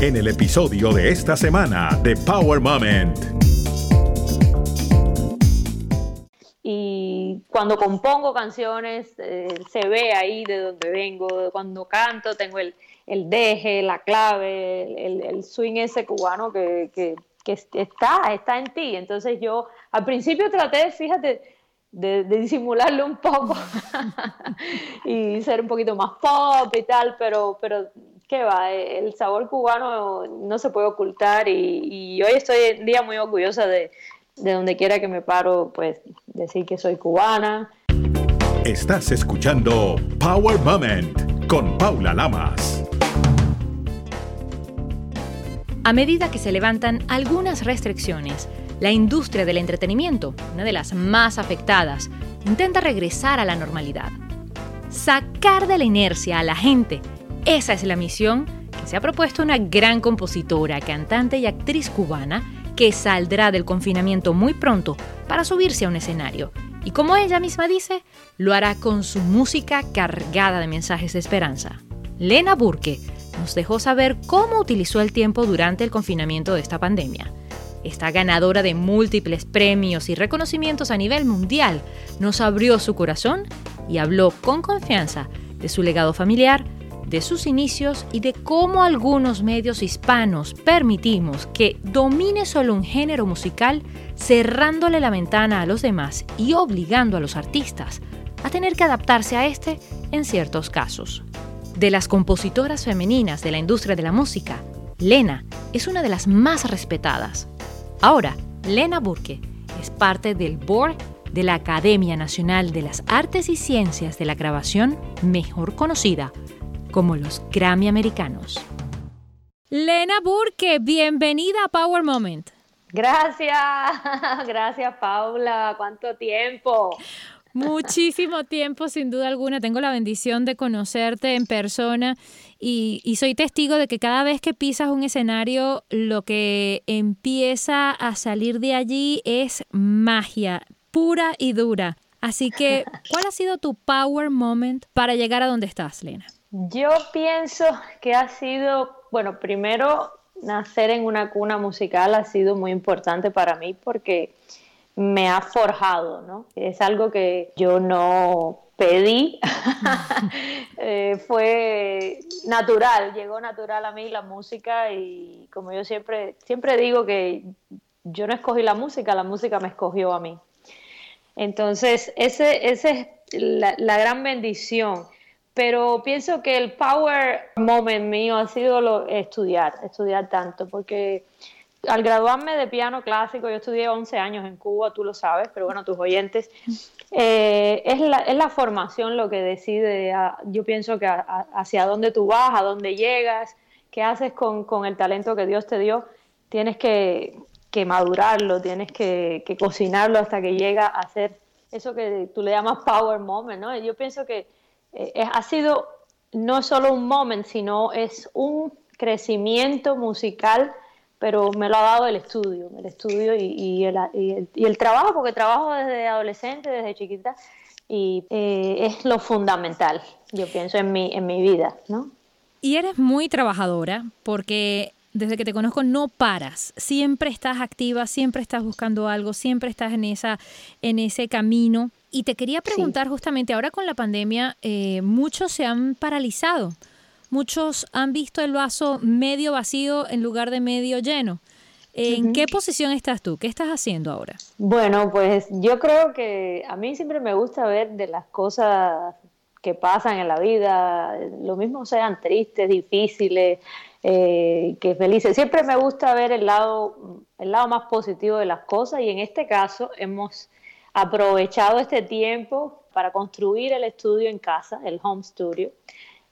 en el episodio de esta semana de Power Moment. Y cuando compongo canciones, eh, se ve ahí de donde vengo. Cuando canto, tengo el, el deje, la clave, el, swing ese cubano que, que, está, está en ti. Entonces yo al principio traté, fíjate, de, disimularlo un poco y ser un poquito más pop y tal, pero, pero qué va, el sabor cubano no se puede ocultar y, hoy estoy en día muy orgullosa de, de donde quiera que me paro, pues decir que soy cubana. Estás escuchando Power Moment con Paula Lamas. A medida que se levantan algunas restricciones, la industria del entretenimiento, una de las más afectadas, intenta regresar a la normalidad. Sacar de la inercia a la gente, esa es la misión que se ha propuesto una gran compositora, cantante y actriz cubana que saldrá del confinamiento muy pronto para subirse a un escenario. Y como ella misma dice, lo hará con su música cargada de mensajes de esperanza. Lena Burke nos dejó saber cómo utilizó el tiempo durante el confinamiento de esta pandemia. Esta ganadora de múltiples premios y reconocimientos a nivel mundial nos abrió su corazón y habló con confianza de su legado familiar, de sus inicios y de cómo algunos medios hispanos permitimos que domine solo un género musical, cerrándole la ventana a los demás y obligando a los artistas a tener que adaptarse a este en ciertos casos. De las compositoras femeninas de la industria de la música, Lena es una de las más respetadas. Ahora, Lena Burke es parte del board de la Academia Nacional de las Artes y Ciencias de la Grabación, mejor conocida como los Grammy Americanos. Lena Burke, bienvenida a Power Moment. Gracias, gracias Paula, cuánto tiempo. Muchísimo tiempo, sin duda alguna. Tengo la bendición de conocerte en persona y, soy testigo de que cada vez que pisas un escenario, lo que empieza a salir de allí es magia pura y dura. Así que, ¿cuál ha sido tu power moment para llegar a donde estás, Lena? Yo pienso que ha sido, bueno, primero nacer en una cuna musical ha sido muy importante para mí porque me ha forjado, ¿no? Es algo que yo no pedí, eh, fue natural, llegó natural a mí la música y como yo siempre, siempre digo que yo no escogí la música, la música me escogió a mí. Entonces, ese, ese es la gran bendición. Pero pienso que el power moment mío ha sido lo, estudiar, estudiar tanto, porque al graduarme de piano clásico, yo estudié 11 años en Cuba, tú lo sabes, pero bueno, tus oyentes, eh, es, la, es, la, formación lo que decide, yo pienso que hacia dónde tú vas, a dónde llegas, qué haces con, con el talento que Dios te dio, tienes que, que madurarlo, tienes que, que, cocinarlo hasta que llega a ser eso que tú le llamas power moment, ¿no? Yo pienso que eh, ha sido no solo un moment, sino es un crecimiento musical pero me lo ha dado el estudio, el estudio y, el, y, el, trabajo, porque trabajo desde adolescente, desde chiquita, y eh, es lo fundamental, yo pienso, en mi, en mi vida, ¿no? Y eres muy trabajadora, porque desde que te conozco no paras, siempre estás activa, siempre estás buscando algo, siempre estás en, esa, en ese camino. Y te quería preguntar justamente, ahora con la pandemia, eh, muchos se han paralizado muchos han visto el vaso medio vacío en lugar de medio lleno. ¿En qué posición estás tú? ¿Qué estás haciendo ahora? Bueno, pues yo creo que a mí siempre me gusta ver de las cosas que pasan en la vida, lo mismo sean tristes, difíciles, eh, que felices. Siempre me gusta ver el lado, el lado más positivo de las cosas y en este caso hemos aprovechado este tiempo para construir el estudio en casa, el home studio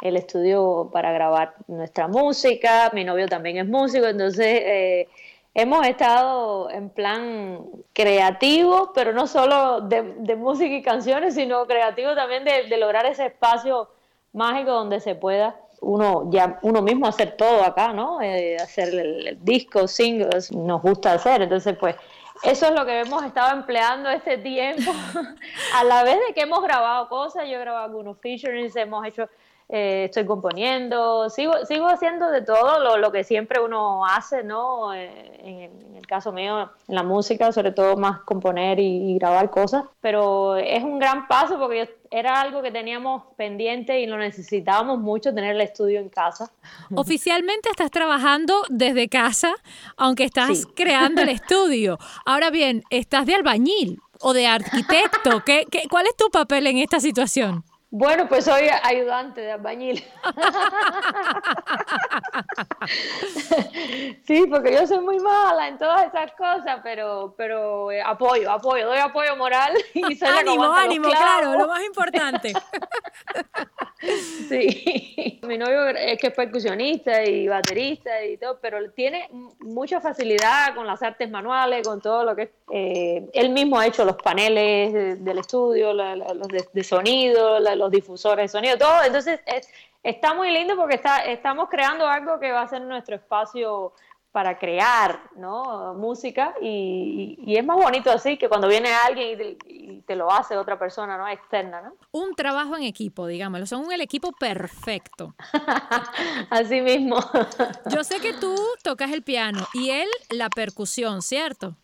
el estudio para grabar nuestra música, mi novio también es músico, entonces eh, hemos estado en plan creativo, pero no solo de, música y canciones, sino creativo también de, lograr ese espacio mágico donde se pueda uno ya uno mismo hacer todo acá, ¿no? Eh, hacer el, disco, singles, nos gusta hacer, entonces pues eso es lo que hemos estado empleando este tiempo, a la vez de que hemos grabado cosas, yo he grabado algunos featurings, hemos hecho eh, estoy componiendo, sigo, sigo haciendo de todo lo, lo que siempre uno hace, ¿no? Eh, en, el caso mío, en la música, sobre todo más componer y, grabar cosas, pero es un gran paso porque era algo que teníamos pendiente y lo necesitábamos mucho, tener el estudio en casa. Oficialmente estás trabajando desde casa, aunque estás creando el estudio. Ahora bien, estás de albañil o de arquitecto. ¿Qué, qué, cuál es tu papel en esta situación? Bueno, pues soy ayudante de albañil. sí, porque yo soy muy mala en todas esas cosas, pero, pero eh, apoyo, apoyo, doy apoyo moral y soy ánimo, ánimo, claro, lo más importante. sí, mi novio es que es percusionista y baterista y todo, pero tiene mucha facilidad con las artes manuales, con todo lo que es. Eh, él mismo ha hecho los paneles del estudio, los de, sonido, los difusores de sonido, todo. Entonces, está muy lindo porque está, estamos creando algo que va a ser nuestro espacio para crear ¿no? música y, es más bonito así que cuando viene alguien y te, lo hace otra persona no externa ¿no? un trabajo en equipo digámoslo son el equipo perfecto. Así mismo. Yo sé que tú tocas el piano y él la percusión cierto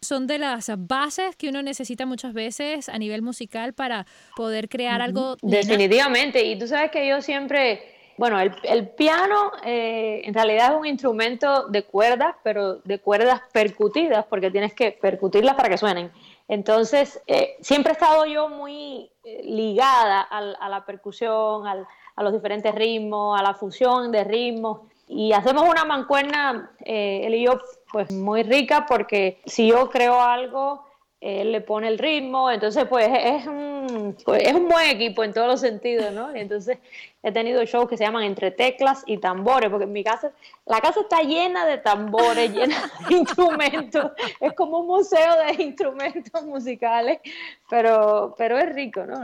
son de las bases que uno necesita muchas veces a nivel musical para poder crear algo definitivamente. y tú sabes que yo siempre bueno, el, piano eh, en realidad es un instrumento de cuerdas, pero de cuerdas percutidas, porque tienes que percutirlas para que suenen. Entonces, eh, siempre he estado yo muy eh, ligada a la percusión, a los diferentes ritmos, a la fusión de ritmos. Y hacemos una mancuerna, él y yo, pues muy rica, porque si yo creo algo, él le pone el ritmo, entonces pues es un, pues, es un buen equipo en todos los sentidos, ¿no? Entonces he tenido shows que se llaman entre teclas y tambores, porque en mi casa, la casa está llena de tambores, llena de instrumentos, es como un museo de instrumentos musicales, pero, pero es rico, ¿no?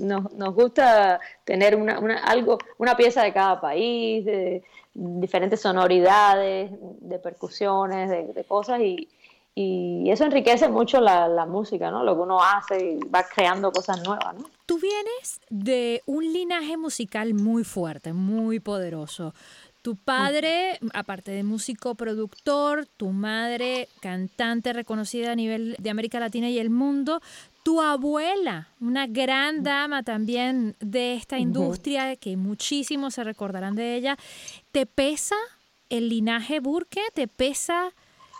Nos, nos gusta tener una, una, algo, una pieza de cada país, de diferentes sonoridades, de percusiones, de, de cosas y y eso enriquece mucho la, música, ¿no? Lo que uno hace y va creando cosas nuevas, ¿no? Tú vienes de un linaje musical muy fuerte, muy poderoso. Tu padre, aparte de músico productor, tu madre, cantante reconocida a nivel de América Latina y el mundo, tu abuela, una gran dama también de esta industria, que muchísimos se recordarán de ella. ¿Te pesa el linaje Burke? ¿Te pesa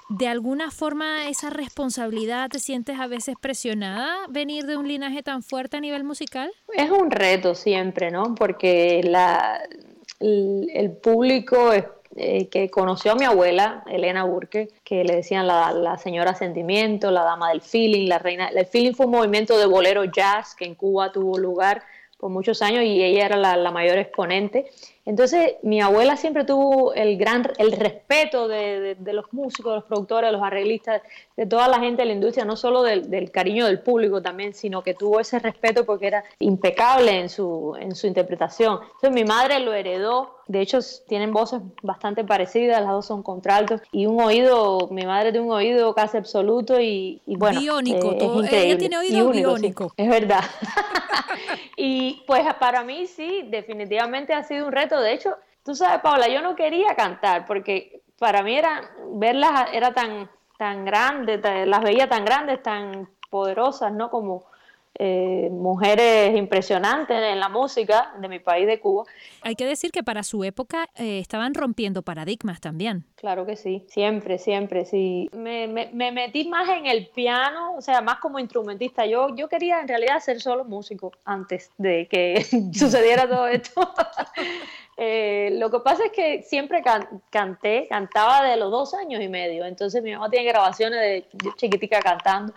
de alguna forma esa responsabilidad te sientes a veces presionada venir de un linaje tan fuerte a nivel musical? Es un reto siempre, ¿no? Porque la, el, público eh, que conoció a mi abuela, Elena Burke, que le decían la, la, señora sentimiento, la dama del feeling, la reina. El feeling fue un movimiento de bolero jazz que en Cuba tuvo lugar por muchos años y ella era la, la mayor exponente. Entonces, mi abuela siempre tuvo el gran el respeto de, los músicos, de los productores, de los arreglistas, de toda la gente de la industria, no solo del, cariño del público también, sino que tuvo ese respeto porque era impecable en su, en su interpretación. Entonces, mi madre lo heredó. De hecho, tienen voces bastante parecidas, las dos son contraltos y un oído, mi madre tiene un oído casi absoluto y, bueno. Biónico, eh, todo. ella tiene oído biónico. es verdad. y pues para mí sí, definitivamente ha sido un reto de hecho, tú sabes, Paula, yo no quería cantar porque para mí era verlas era tan tan grande, las veía tan grandes, tan poderosas, ¿no? Como eh, mujeres impresionantes en la música de mi país de Cuba. Hay que decir que para su época eh, estaban rompiendo paradigmas también. Claro que sí, siempre, siempre, sí. Me, me, metí más en el piano, o sea, más como instrumentista. Yo, yo quería en realidad ser solo músico antes de que sucediera todo esto. Eh, lo que pasa es que siempre canté, cantaba de los dos años y medio, entonces mi mamá tiene grabaciones de chiquitica cantando,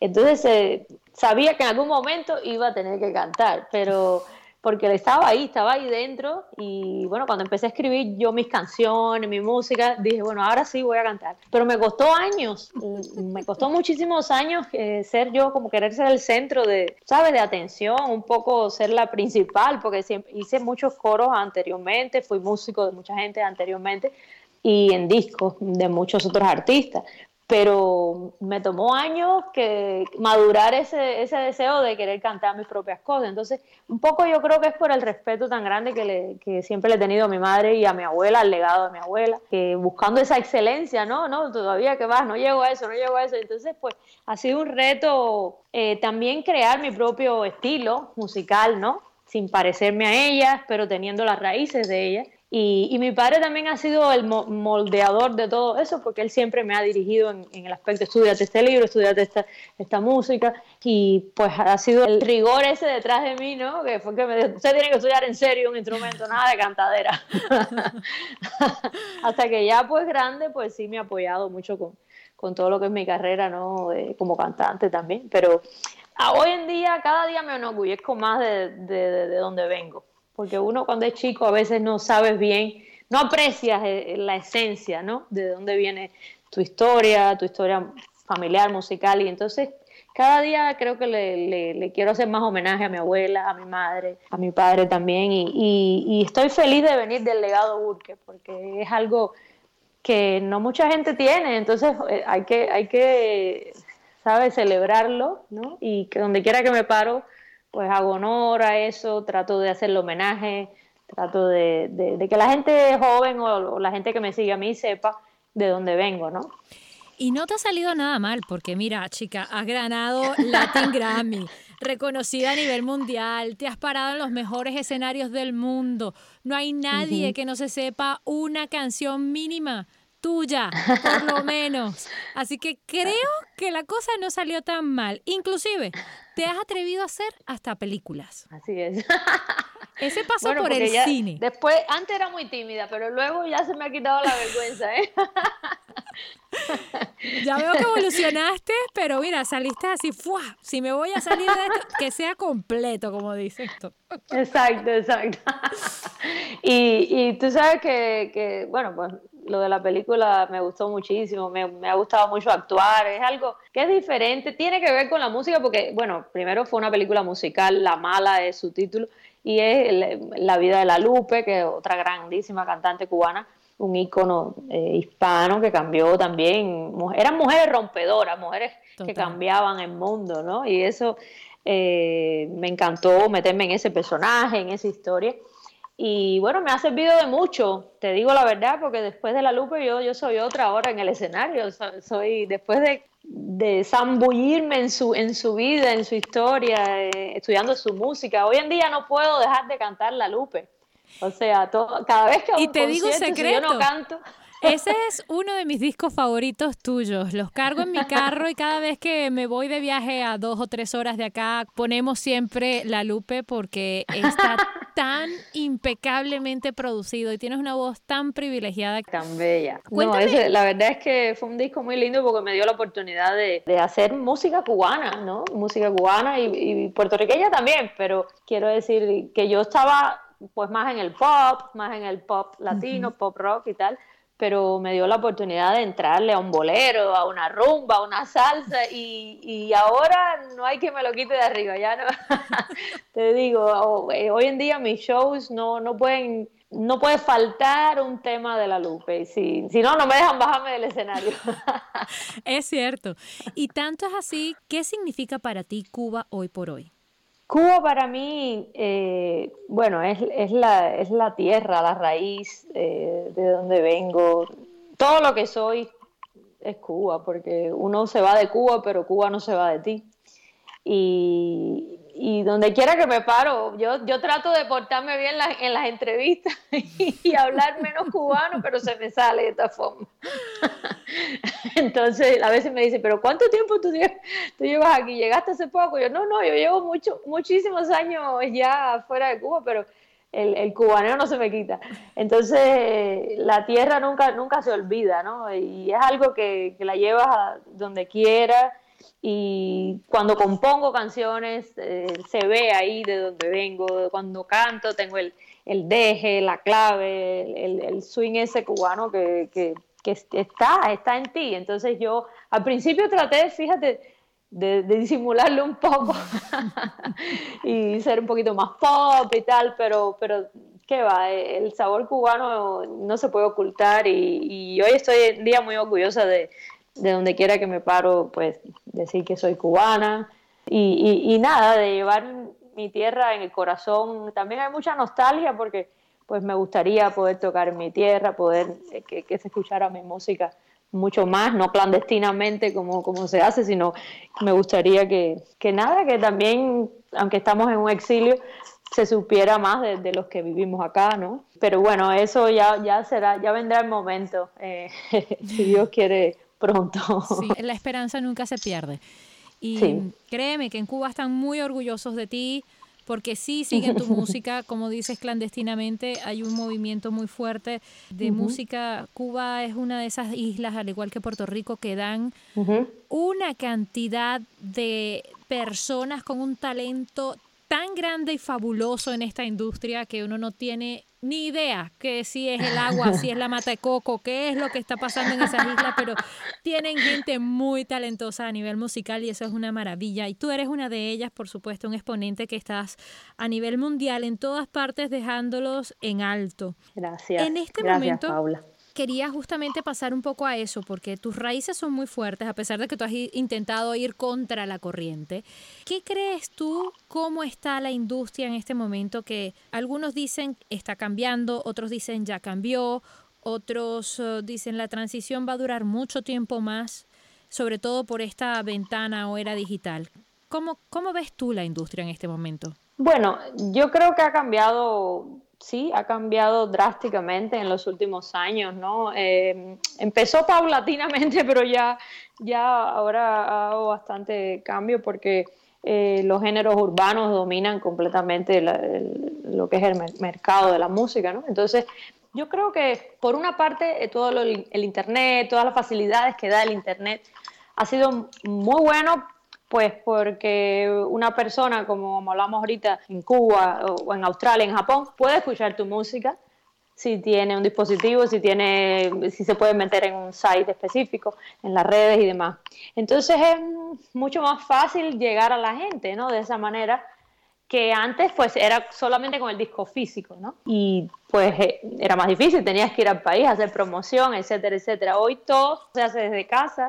entonces eh, sabía que en algún momento iba a tener que cantar, pero porque estaba ahí, estaba ahí dentro y bueno, cuando empecé a escribir yo mis canciones, mi música, dije, bueno, ahora sí voy a cantar. Pero me costó años, mm, me costó muchísimos años eh, ser yo como querer ser el centro de, ¿sabes? De atención, un poco ser la principal, porque siempre hice muchos coros anteriormente, fui músico de mucha gente anteriormente y en discos de muchos otros artistas pero me tomó años que madurar ese, ese deseo de querer cantar mis propias cosas. Entonces, un poco yo creo que es por el respeto tan grande que, le, que siempre le he tenido a mi madre y a mi abuela, al legado de mi abuela, que buscando esa excelencia, no, no, todavía que vas, no llego a eso, no llego a eso. Entonces, pues ha sido un reto eh, también crear mi propio estilo musical, ¿no? Sin parecerme a ellas, pero teniendo las raíces de ellas. Y, mi padre también ha sido el moldeador de todo eso, porque él siempre me ha dirigido en, el aspecto, estudiate este libro, estudiate esta, esta música, y pues ha sido el rigor ese detrás de mí, ¿no? Que fue que me dijo, usted tiene que estudiar en serio un instrumento, nada de cantadera. Hasta que ya pues grande, pues sí me ha apoyado mucho con, con todo lo que es mi carrera, ¿no? como cantante también, pero hoy en día, cada día me enorgullezco más de, de, de donde vengo porque uno cuando es chico a veces no sabes bien, no aprecias eh, la esencia, ¿no? De dónde viene tu historia, tu historia familiar, musical, y entonces cada día creo que le, quiero hacer más homenaje a mi abuela, a mi madre, a mi padre también, y, estoy feliz de venir del legado Burke, porque es algo que no mucha gente tiene, entonces eh, hay que, hay que, ¿sabes?, celebrarlo, ¿no? Y que donde quiera que me paro, pues hago honor a eso, trato de hacerle homenaje, trato de, que la gente joven o, la gente que me sigue a mí sepa de dónde vengo, ¿no? Y no te ha salido nada mal, porque mira, chica, has ganado Latin Grammy, reconocida a nivel mundial, te has parado en los mejores escenarios del mundo. No hay nadie que no se sepa una canción mínima tuya, por lo menos. Así que creo que la cosa no salió tan mal. Inclusive, te has atrevido a hacer hasta películas. Así es. Ese paso por el cine. Después, antes era muy tímida, pero luego ya se me ha quitado la vergüenza, ¿eh? Ya veo que evolucionaste, pero mira, saliste así, ¡fua! Si me voy a salir de esto, que sea completo, como dice esto. Exacto, exacto. Y, y tú sabes que, que, bueno, pues lo de la película me gustó muchísimo, me, ha gustado mucho actuar, es algo que es diferente, tiene que ver con la música porque, bueno, primero fue una película musical, La Mala es su título, y es La vida de la Lupe, que es otra grandísima cantante cubana, un ícono eh, hispano que cambió también, eran mujeres rompedoras, mujeres que cambiaban el mundo, ¿no? Y eso eh, me encantó meterme en ese personaje, en esa historia. Y bueno, me ha servido de mucho, te digo la verdad, porque después de la Lupe yo, yo soy otra ahora en el escenario. Soy, después de, de zambullirme en su, en su vida, en su historia, eh, estudiando su música, hoy en día no puedo dejar de cantar la Lupe. O sea, cada vez que y te digo secreto. yo no canto. Ese es uno de mis discos favoritos tuyos. Los cargo en mi carro y cada vez que me voy de viaje a dos o tres horas de acá, ponemos siempre la Lupe porque está tan impecablemente producido y tienes una voz tan privilegiada. Tan bella. la verdad es que fue un disco muy lindo porque me dio la oportunidad de, hacer música cubana, ¿no? Música cubana y, y puertorriqueña también, pero quiero decir que yo estaba pues más en el pop, más en el pop latino, pop rock y tal, pero me dio la oportunidad de entrarle a un bolero, a una rumba, a una salsa y, y ahora no hay que me lo quite de arriba, ya no. Te digo, eh, hoy en día mis shows no, no pueden no puede faltar un tema de la Lupe. Si, si no, no me dejan bajarme del escenario. es cierto. Y tanto es así, ¿qué significa para ti Cuba hoy por hoy? Cuba para mí, eh, bueno, es, es, la, es la tierra, la raíz eh, de donde vengo. Todo lo que soy es Cuba, porque uno se va de Cuba, pero Cuba no se va de ti. Y, y donde quiera que me paro, yo, yo trato de portarme bien en las entrevistas y, hablar menos cubano, pero se me sale de esta forma. Entonces, a veces me dicen, pero ¿cuánto tiempo tú, tú llevas aquí? ¿Llegaste hace poco? Yo, no, no, yo llevo mucho, muchísimos años ya fuera de Cuba, pero el, el cubaneo no se me quita. Entonces, la tierra nunca, nunca se olvida, ¿no? Y es algo que, que la llevas a donde quieras y cuando compongo canciones eh, se ve ahí de donde vengo, cuando canto tengo el, el deje, la clave, el, el swing ese cubano que, que, que, está, está en ti. Entonces yo al principio traté, fíjate, de, de disimularlo un poco y ser un poquito más pop y tal, pero, pero qué va, el sabor cubano no se puede ocultar y, y hoy estoy en día muy orgullosa de, de donde quiera que me paro, pues decir que soy cubana y, y, nada, de llevar mi tierra en el corazón. También hay mucha nostalgia porque pues me gustaría poder tocar en mi tierra, poder eh, que, se escuchara mi música mucho más, no clandestinamente como, como se hace, sino me gustaría que, que nada, que también, aunque estamos en un exilio, se supiera más de, los que vivimos acá, ¿no? Pero bueno, eso ya, ya será, ya vendrá el momento, eh, si Dios quiere pronto. Sí, la esperanza nunca se pierde. Y créeme que en Cuba están muy orgullosos de ti, porque sí siguen tu música, como dices clandestinamente, hay un movimiento muy fuerte de música. Cuba es una de esas islas, al igual que Puerto Rico, que dan una cantidad de personas con un talento tan grande y fabuloso en esta industria que uno no tiene ni idea que si es el agua, si es la mata de coco, qué es lo que está pasando en esas islas, pero tienen gente muy talentosa a nivel musical y eso es una maravilla. Y tú eres una de ellas, por supuesto, un exponente que estás a nivel mundial en todas partes dejándolos en alto. Gracias. En este Gracias, momento, Paula quería justamente pasar un poco a eso, porque tus raíces son muy fuertes, a pesar de que tú has intentado ir contra la corriente. ¿Qué crees tú cómo está la industria en este momento? Que algunos dicen está cambiando, otros dicen ya cambió, otros eh, dicen la transición va a durar mucho tiempo más, sobre todo por esta ventana o era digital. ¿Cómo, cómo ves tú la industria en este momento? Bueno, yo creo que ha cambiado sí, ha cambiado drásticamente en los últimos años, ¿no? Eh, empezó paulatinamente, pero ya, ya ahora ha dado bastante cambio porque eh, los géneros urbanos dominan completamente lo que es el mercado de la música, ¿no? Entonces, yo creo que por una parte eh, todo el Internet, todas las facilidades que da el Internet ha sido muy bueno pues porque una persona, como hablamos ahorita, en Cuba o en Australia, en Japón, puede escuchar tu música si tiene un dispositivo, si tiene, si se puede meter en un site específico, en las redes y demás. Entonces es mucho más fácil llegar a la gente, ¿no? De esa manera que antes pues era solamente con el disco físico, ¿no? Y pues eh, era más difícil, tenías que ir al país, hacer promoción, etcétera, etcétera. Hoy todo se hace desde casa,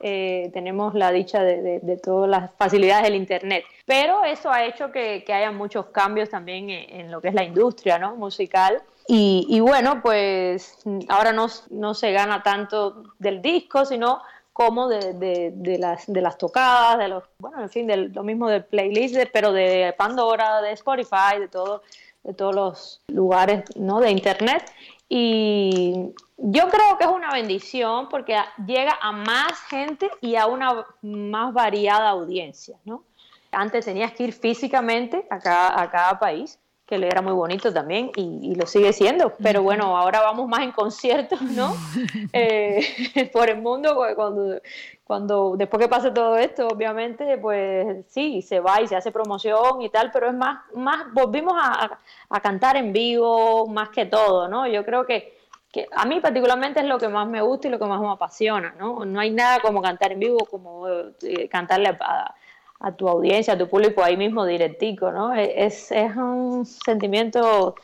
eh, tenemos la dicha de, todas las facilidades del Internet. Pero eso ha hecho que, haya muchos cambios también en, lo que es la industria ¿no? musical. Y, bueno, pues ahora no, no se gana tanto del disco, sino como de, las, de las tocadas, de los, bueno, en fin, de lo mismo del playlist, pero de Pandora, de Spotify, de, todo, de todos los lugares ¿no? de Internet. Y yo creo que es una bendición porque llega a más gente y a una más variada audiencia, ¿no? Antes tenías que ir físicamente a cada, a cada país, que le era muy bonito también y, lo sigue siendo, pero bueno, ahora vamos más en conciertos, ¿no? Eh, por el mundo, cuando, cuando después que pase todo esto, obviamente, pues sí, se va y se hace promoción y tal, pero es más, más volvimos a, a cantar en vivo más que todo, ¿no? Yo creo que que a mí particularmente es lo que más me gusta y lo que más me apasiona, ¿no? No hay nada como cantar en vivo, como eh, cantarle a, tu audiencia, a tu público ahí mismo directico, ¿no? E, es, es un sentimiento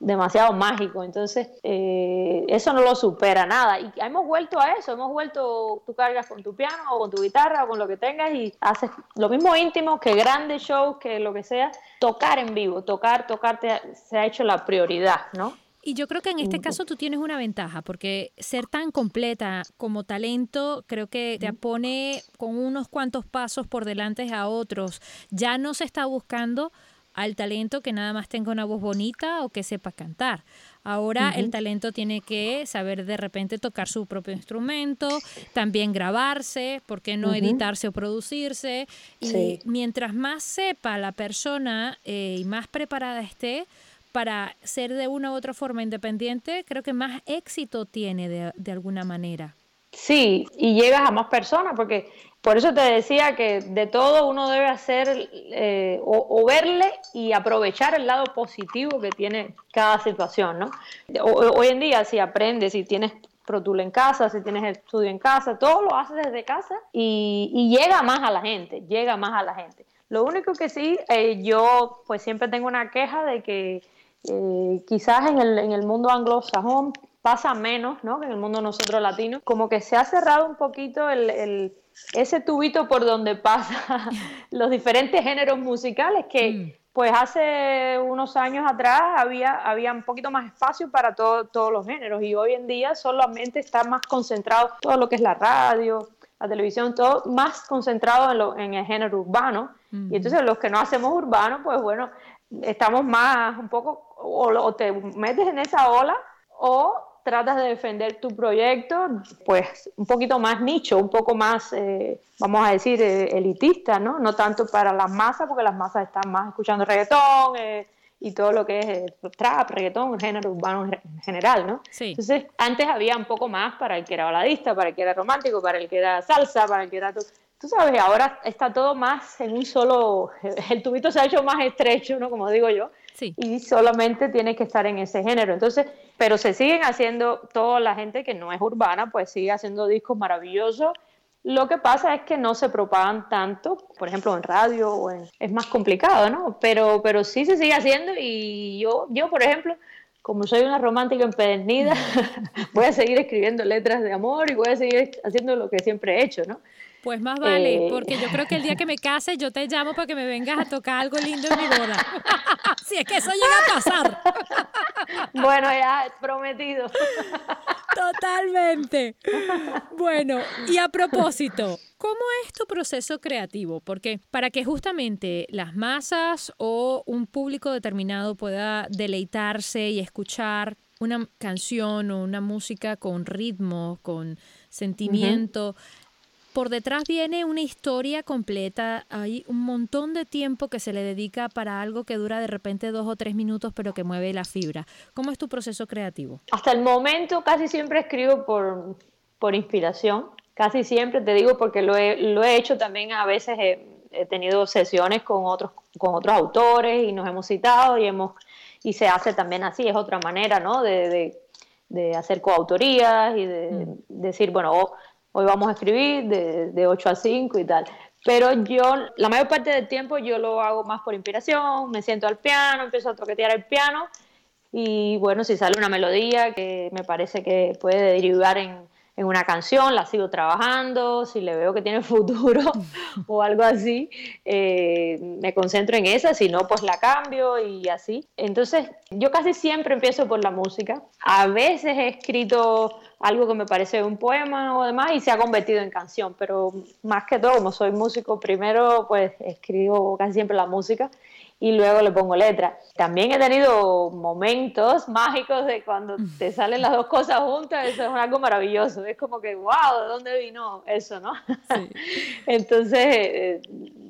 demasiado mágico, entonces eh, eso no lo supera nada y hemos vuelto a eso, hemos vuelto, tú cargas con tu piano o con tu guitarra o con lo que tengas y haces lo mismo íntimo que grandes shows, que lo que sea, tocar en vivo, tocar, tocarte se ha hecho la prioridad, ¿no? Y yo creo que en este caso tú tienes una ventaja, porque ser tan completa como talento creo que te pone con unos cuantos pasos por delante a otros. Ya no se está buscando al talento que nada más tenga una voz bonita o que sepa cantar. Ahora el talento tiene que saber de repente tocar su propio instrumento, también grabarse, ¿por qué no editarse o producirse? Y mientras más sepa la persona eh, y más preparada esté, para ser de una u otra forma independiente, creo que más éxito tiene de, alguna manera. Sí, y llegas a más personas, porque por eso te decía que de todo uno debe hacer eh, o, verle y aprovechar el lado positivo que tiene cada situación, ¿no? hoy en día si aprendes, si tienes Pro en casa, si tienes estudio en casa, todo lo haces desde casa y, llega más a la gente, llega más a la gente. Lo único que sí, eh, yo pues siempre tengo una queja de que eh, quizás en el, en el mundo anglosajón pasa menos, ¿no? Que en el mundo nosotros latinos, como que se ha cerrado un poquito el, ese tubito por donde pasa los diferentes géneros musicales que mm. pues hace unos años atrás había, había un poquito más espacio para todos los géneros y hoy en día solamente está más concentrado todo lo que es la radio, la televisión, todo más concentrado en, lo, en el género urbano. Y entonces los que no hacemos urbano, pues bueno, estamos más un poco, o, te metes en esa ola o tratas de defender tu proyecto, pues un poquito más nicho, un poco más, eh, vamos a decir, eh, elitista, ¿no? No tanto para las masas, porque las masas están más escuchando reggaetón eh, y todo lo que es trap, reggaetón, género urbano en general, ¿no? Sí. Entonces, antes había un poco más para el que era baladista, para el que era romántico, para el que era salsa, para el que era... Tú sabes, ahora está todo más en un solo, el tubito se ha hecho más estrecho, ¿no? Como digo yo, y solamente tiene que estar en ese género. Entonces, pero se siguen haciendo, toda la gente que no es urbana, pues sigue haciendo discos maravillosos. Lo que pasa es que no se propagan tanto, por ejemplo, en radio, o es más complicado, ¿no? Pero, pero sí se sigue haciendo y yo, yo, por ejemplo, como soy una romántica empedernida, voy a seguir escribiendo letras de amor y voy a seguir haciendo lo que siempre he hecho, ¿no? Pues más vale, eh. porque yo creo que el día que me case yo te llamo para que me vengas a tocar algo lindo en mi boda. si es que eso llega a pasar. bueno, ya prometido. Totalmente. Bueno, y a propósito, ¿cómo es tu proceso creativo? Porque para que justamente las masas o un público determinado pueda deleitarse y escuchar una canción o una música con ritmo, con sentimiento, por detrás viene una historia completa, hay un montón de tiempo que se le dedica para algo que dura de repente dos o tres minutos, pero que mueve la fibra. ¿Cómo es tu proceso creativo? Hasta el momento casi siempre escribo por, por inspiración, casi siempre te digo porque lo he, lo he hecho también a veces, he, tenido sesiones con otros, con otros autores y nos hemos citado y, hemos, y se hace también así, es otra manera ¿no? de, de, hacer coautorías y de mm. decir, bueno, hoy vamos a escribir de, de 8 a 5 y tal. Pero yo, la mayor parte del tiempo yo lo hago más por inspiración, me siento al piano, empiezo a toquetear el piano y bueno, si sale una melodía que me parece que puede derivar en, en una canción, la sigo trabajando, si le veo que tiene futuro o algo así, eh, me concentro en esa, si no, pues la cambio y así. Entonces, yo casi siempre empiezo por la música. A veces he escrito algo que me parece un poema o demás y se ha convertido en canción, pero más que todo, como soy músico, primero pues escribo casi siempre la música y luego le pongo letra. También he tenido momentos mágicos de cuando te salen las dos cosas juntas, eso es algo maravilloso, es como que, wow, ¿de dónde vino eso, no? Entonces, eh,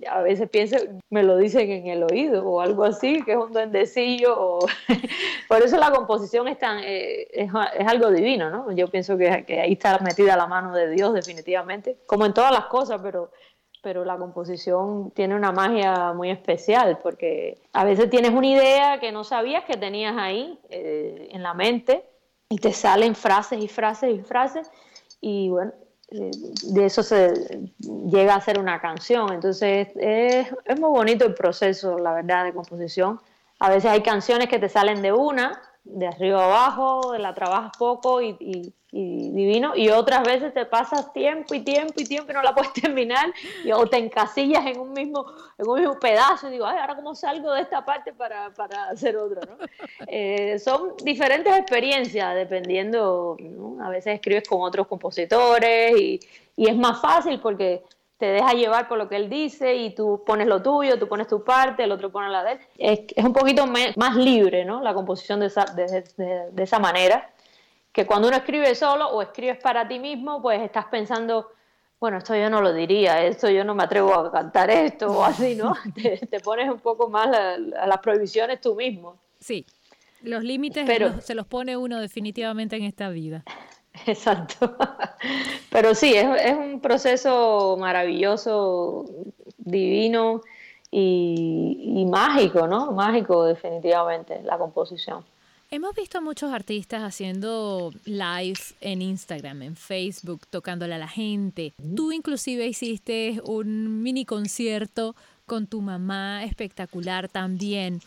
a veces pienso, me lo dicen en el oído o algo así, que es un duendecillo, por eso la composición es, tan, eh, es, algo divino, ¿no? Yo pienso que, que ahí está metida la mano de Dios definitivamente, como en todas las cosas, pero pero la composición tiene una magia muy especial porque a veces tienes una idea que no sabías que tenías ahí eh, en la mente y te salen frases y frases y frases y bueno, eh, de eso se llega a ser una canción. Entonces es, es muy bonito el proceso, la verdad, de composición. A veces hay canciones que te salen de una de arriba abajo, la trabajas poco y, divino, y otras veces te pasas tiempo y tiempo y tiempo y no la puedes terminar, y, o te encasillas en un mismo, en un mismo pedazo y digo, ay, ahora cómo salgo de esta parte para, para hacer otra, ¿no? Eh, son diferentes experiencias dependiendo, a veces escribes con otros compositores y, y es más fácil porque te deja llevar por lo que él dice y tú pones lo tuyo, tú pones tu parte, el otro pone la de él. Es, un poquito más libre, ¿no? La composición de esa, de, de, esa manera, que cuando uno escribe solo o escribes para ti mismo, pues estás pensando, bueno, esto yo no lo diría, esto yo no me atrevo a cantar esto o así, ¿no? te, te, pones un poco más a las prohibiciones tú mismo. Sí, los límites se los pone uno definitivamente en esta vida. Exacto. Pero sí, es, es, un proceso maravilloso, divino y, y, mágico, ¿no? Mágico definitivamente, la composición. Hemos visto a muchos artistas haciendo live en Instagram, en Facebook, tocándole a la gente. Tú inclusive hiciste un mini concierto con tu mamá espectacular también.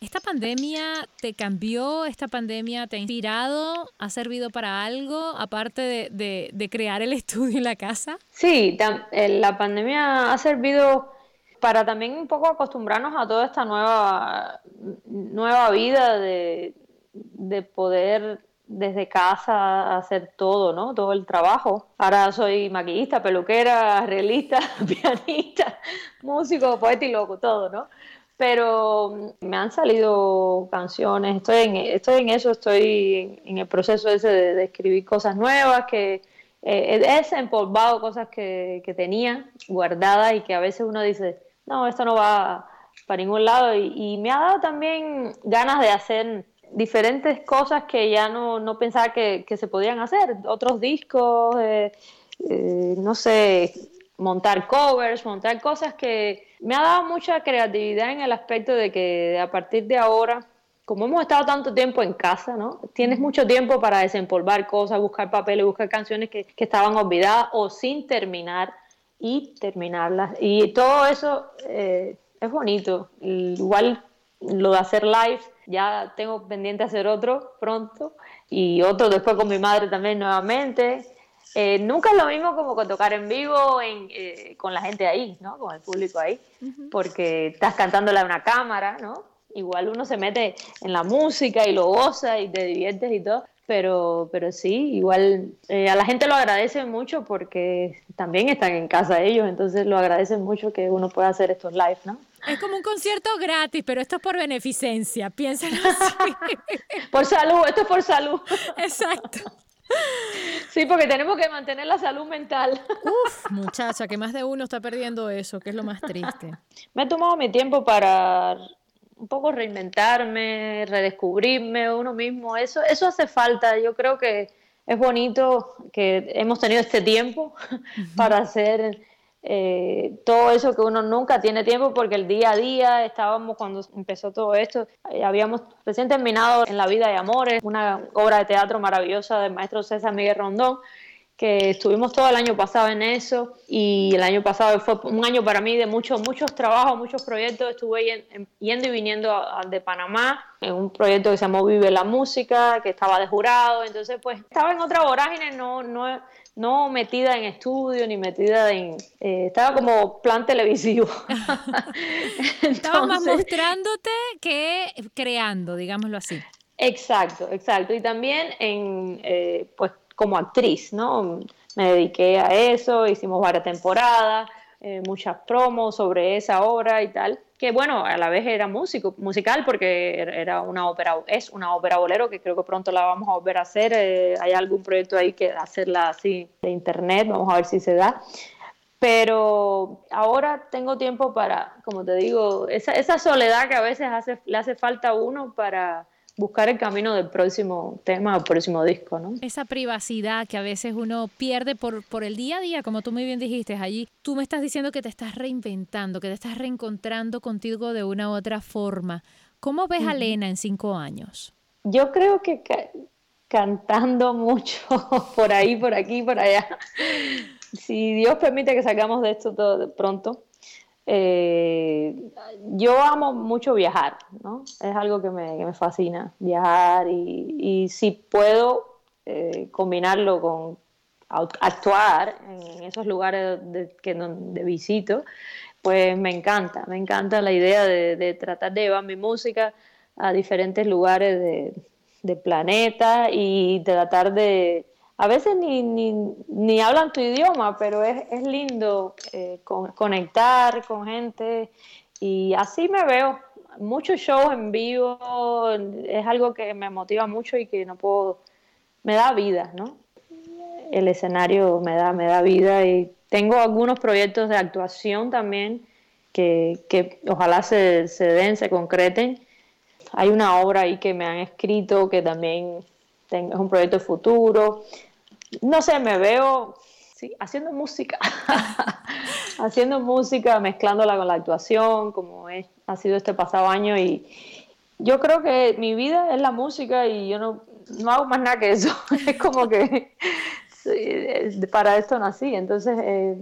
¿Esta pandemia te cambió? ¿Esta pandemia te ha inspirado? ¿Ha servido para algo aparte de, crear el estudio en la casa? Sí, eh, la pandemia ha servido para también un poco acostumbrarnos a toda esta nueva, nueva vida de, de poder desde casa hacer todo, ¿no? Todo el trabajo. Ahora soy maquillista, peluquera, arreglista, pianista, músico, poeta y loco, todo, ¿no? Pero me han salido canciones, estoy en, estoy en eso, estoy en, el proceso ese de, escribir cosas nuevas, que eh, he desempolvado cosas que, tenía guardadas y que a veces uno dice, no, esto no va para ningún lado. y me ha dado también ganas de hacer diferentes cosas que ya no, no pensaba que, se podían hacer, otros discos, eh, eh, no sé, montar covers, montar cosas que me ha dado mucha creatividad en el aspecto de que a partir de ahora, como hemos estado tanto tiempo en casa, ¿no? Tienes mucho tiempo para desempolvar cosas, buscar papeles, buscar canciones que, estaban olvidadas o sin terminar y terminarlas. Y todo eso eh, es bonito. Igual lo de hacer live ya tengo pendiente hacer otro pronto y otro después con mi madre también nuevamente. Eh, nunca es lo mismo como con tocar en vivo eh, con la gente ahí, ¿no? Con el público ahí, porque estás cantándole a una cámara, ¿no? Igual uno se mete en la música y lo goza y te diviertes y todo, pero, pero sí, igual eh, a la gente lo agradece mucho porque también están en casa ellos, entonces lo agradecen mucho que uno pueda hacer estos live, ¿no? Es como un concierto gratis, pero esto es por beneficencia, piénsalo así. por salud, esto es por salud. Exacto. Sí, porque tenemos que mantener la salud mental. Uf, muchacha, que más de uno está perdiendo eso, que es lo más triste. Me he tomado mi tiempo para un poco reinventarme, redescubrirme uno mismo. Eso, eso hace falta. Yo creo que es bonito que hemos tenido este tiempo para hacer eh, todo eso que uno nunca tiene tiempo porque el día a día estábamos cuando empezó todo esto, eh, habíamos recién terminado en La vida de amores, una obra de teatro maravillosa del maestro César Miguel Rondón, que estuvimos todo el año pasado en eso y el año pasado fue un año para mí de muchos muchos trabajos, muchos proyectos. Estuve yendo y viniendo de Panamá en un proyecto que se llamó Vive la Música, que estaba de jurado. Entonces, pues estaba en otra vorágine, no, no, no metida en estudio ni metida en... Eh, estaba como plan televisivo. estaba más mostrándote que creando, digámoslo así. Exacto, exacto. Y también en, eh, pues como actriz, ¿no? Me dediqué a eso, hicimos varias temporadas, eh, muchas promos sobre esa obra y tal, que bueno, a la vez era músico, musical porque er, era una ópera, es una ópera bolero que creo que pronto la vamos a volver a hacer, eh, hay algún proyecto ahí que hacerla así de internet, vamos a ver si se da. Pero ahora tengo tiempo para, como te digo, esa, soledad que a veces le hace falta a uno para, buscar el camino del próximo tema o próximo disco, ¿no? Esa privacidad que a veces uno pierde por, por el día a día, como tú muy bien dijiste allí, tú me estás diciendo que te estás reinventando, que te estás reencontrando contigo de una u otra forma. ¿Cómo ves a Lena en cinco años? Yo creo que cantando mucho por ahí, por aquí, por allá. Si Dios permite que salgamos de esto todo pronto, eh, yo amo mucho viajar, ¿no? Es algo que me, fascina, viajar y, si puedo eh, combinarlo con actuar en esos lugares de, que donde visito, pues me encanta, me encanta la idea de, tratar de llevar mi música a diferentes lugares de, de planeta y tratar de a veces ni, ni, ni hablan tu idioma, pero es, es lindo eh, conectar con gente y así me veo. Muchos shows en vivo es algo que me motiva mucho y que no puedo, me da vida, ¿no? El escenario me da, me da vida y tengo algunos proyectos de actuación también que, que ojalá se, se den, se concreten. Hay una obra ahí que me han escrito que también es un proyecto futuro. No sé, me veo haciendo música, haciendo música, mezclándola con la actuación, como ha sido este pasado año. Y yo creo que mi vida es la música y yo no, no hago más nada que eso. es como que para esto nací. Entonces, eh,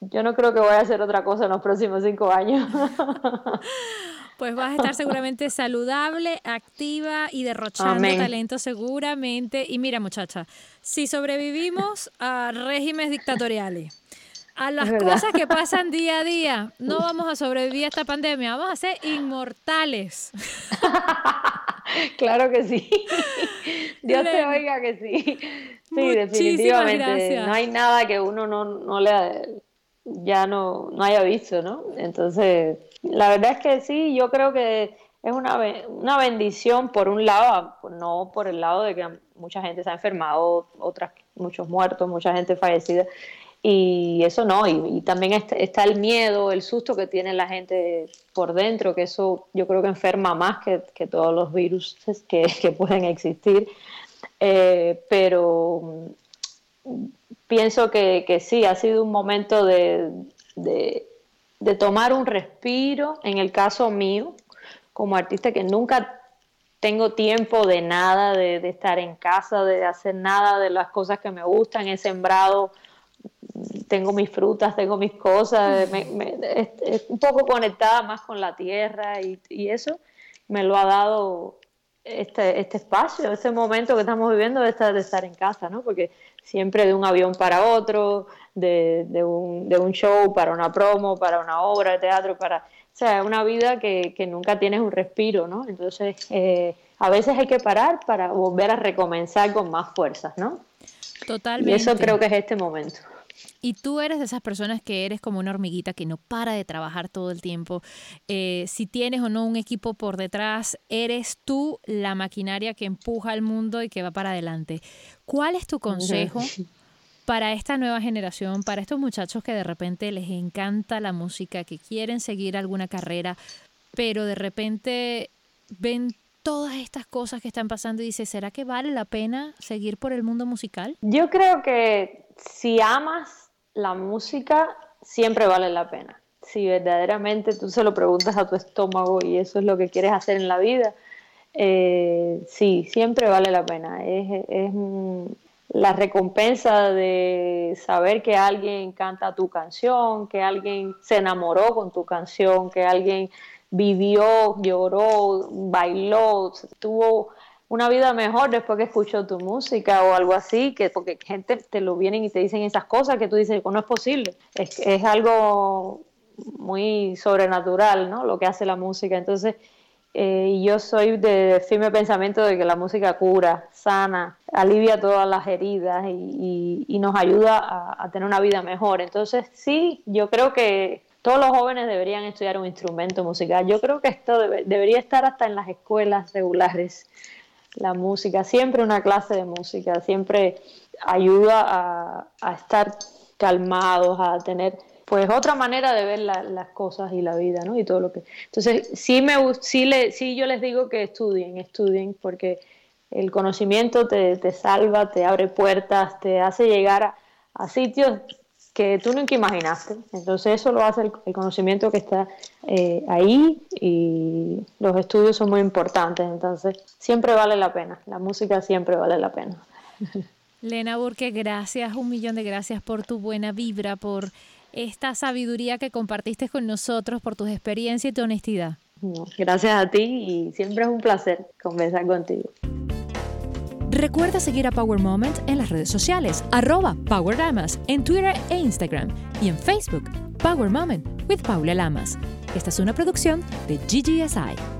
yo no creo que voy a hacer otra cosa en los próximos cinco años. Pues vas a estar seguramente saludable, activa y derrochando talento seguramente. Y mira, muchacha, si sobrevivimos a regímenes dictatoriales, a las cosas que pasan día a día, no vamos a sobrevivir a esta pandemia, vamos a ser inmortales. claro que sí. Dios te oiga que sí. Sí, definitivamente. No hay nada que uno no, no le ya no, no haya visto, ¿no? Entonces, la verdad es que sí, yo creo que es una, una bendición por un lado, no por el lado de que mucha gente se ha enfermado, otras, muchos muertos, mucha gente fallecida, y eso no, y, también está, el miedo, el susto que tiene la gente por dentro, que eso yo creo que enferma más que, que todos los virus que, que pueden existir. Eh, pero pienso que, que, sí, ha sido un momento de, de, tomar un respiro, en el caso mío, como artista que nunca tengo tiempo de nada, de, de, estar en casa, de hacer nada de las cosas que me gustan, he sembrado, tengo mis frutas, tengo mis cosas, un poco conectada más con la tierra y, y eso me lo ha dado este, este espacio, este momento que estamos viviendo de estar, de estar en casa, ¿no? Porque siempre de un avión para otro, de, de, un, de un show para una promo, para una obra de teatro, para... O sea, una vida que, que nunca tienes un respiro, ¿no? Entonces, eh, a veces hay que parar para volver a recomenzar con más fuerzas, ¿no? Totalmente. Y eso creo que es este momento. Y tú eres de esas personas que eres como una hormiguita que no para de trabajar todo el tiempo. Eh, si tienes o no un equipo por detrás, eres tú la maquinaria que empuja al mundo y que va para adelante. ¿Cuál es tu consejo? Para esta nueva generación, para estos muchachos que de repente les encanta la música, que quieren seguir alguna carrera, pero de repente ven todas estas cosas que están pasando y dicen, ¿será que vale la pena seguir por el mundo musical? Yo creo que si amas la música siempre vale la pena. Si verdaderamente tú se lo preguntas a tu estómago y eso es lo que quieres hacer en la vida, eh, sí, siempre vale la pena. Es, la recompensa de saber que alguien canta tu canción, que alguien se enamoró con tu canción, que alguien vivió, lloró, bailó, tuvo una vida mejor después que escucho tu música o algo así, que porque gente te lo vienen y te dicen esas cosas que tú dices, no es posible. Es, es algo muy sobrenatural, ¿no? Lo que hace la música. Entonces, eh, yo soy de firme pensamiento de que la música cura, sana, alivia todas las heridas y, nos ayuda a, a, tener una vida mejor. Entonces, sí, yo creo que todos los jóvenes deberían estudiar un instrumento musical. Yo creo que esto debería estar hasta en las escuelas regulares la música, siempre una clase de música, siempre ayuda a, estar calmados, a tener pues otra manera de ver las cosas y la vida, ¿no? Y todo lo que... Entonces, sí, me, sí, le, sí yo les digo que estudien, estudien, porque el conocimiento te, te salva, te abre puertas, te hace llegar a, sitios que tú nunca imaginaste. Entonces eso lo hace el, conocimiento que está eh, ahí y los estudios son muy importantes. Entonces siempre vale la pena, la música siempre vale la pena. Lena Burke, gracias, un millón de gracias por tu buena vibra, por esta sabiduría que compartiste con nosotros, por tus experiencias y tu honestidad. gracias a ti y siempre es un placer conversar contigo. Recuerda seguir a Power Moment en las redes sociales, arroba Power Lamas, en Twitter e Instagram y en Facebook, Power Moment with Paula Lamas. Esta es una producción de GGSI.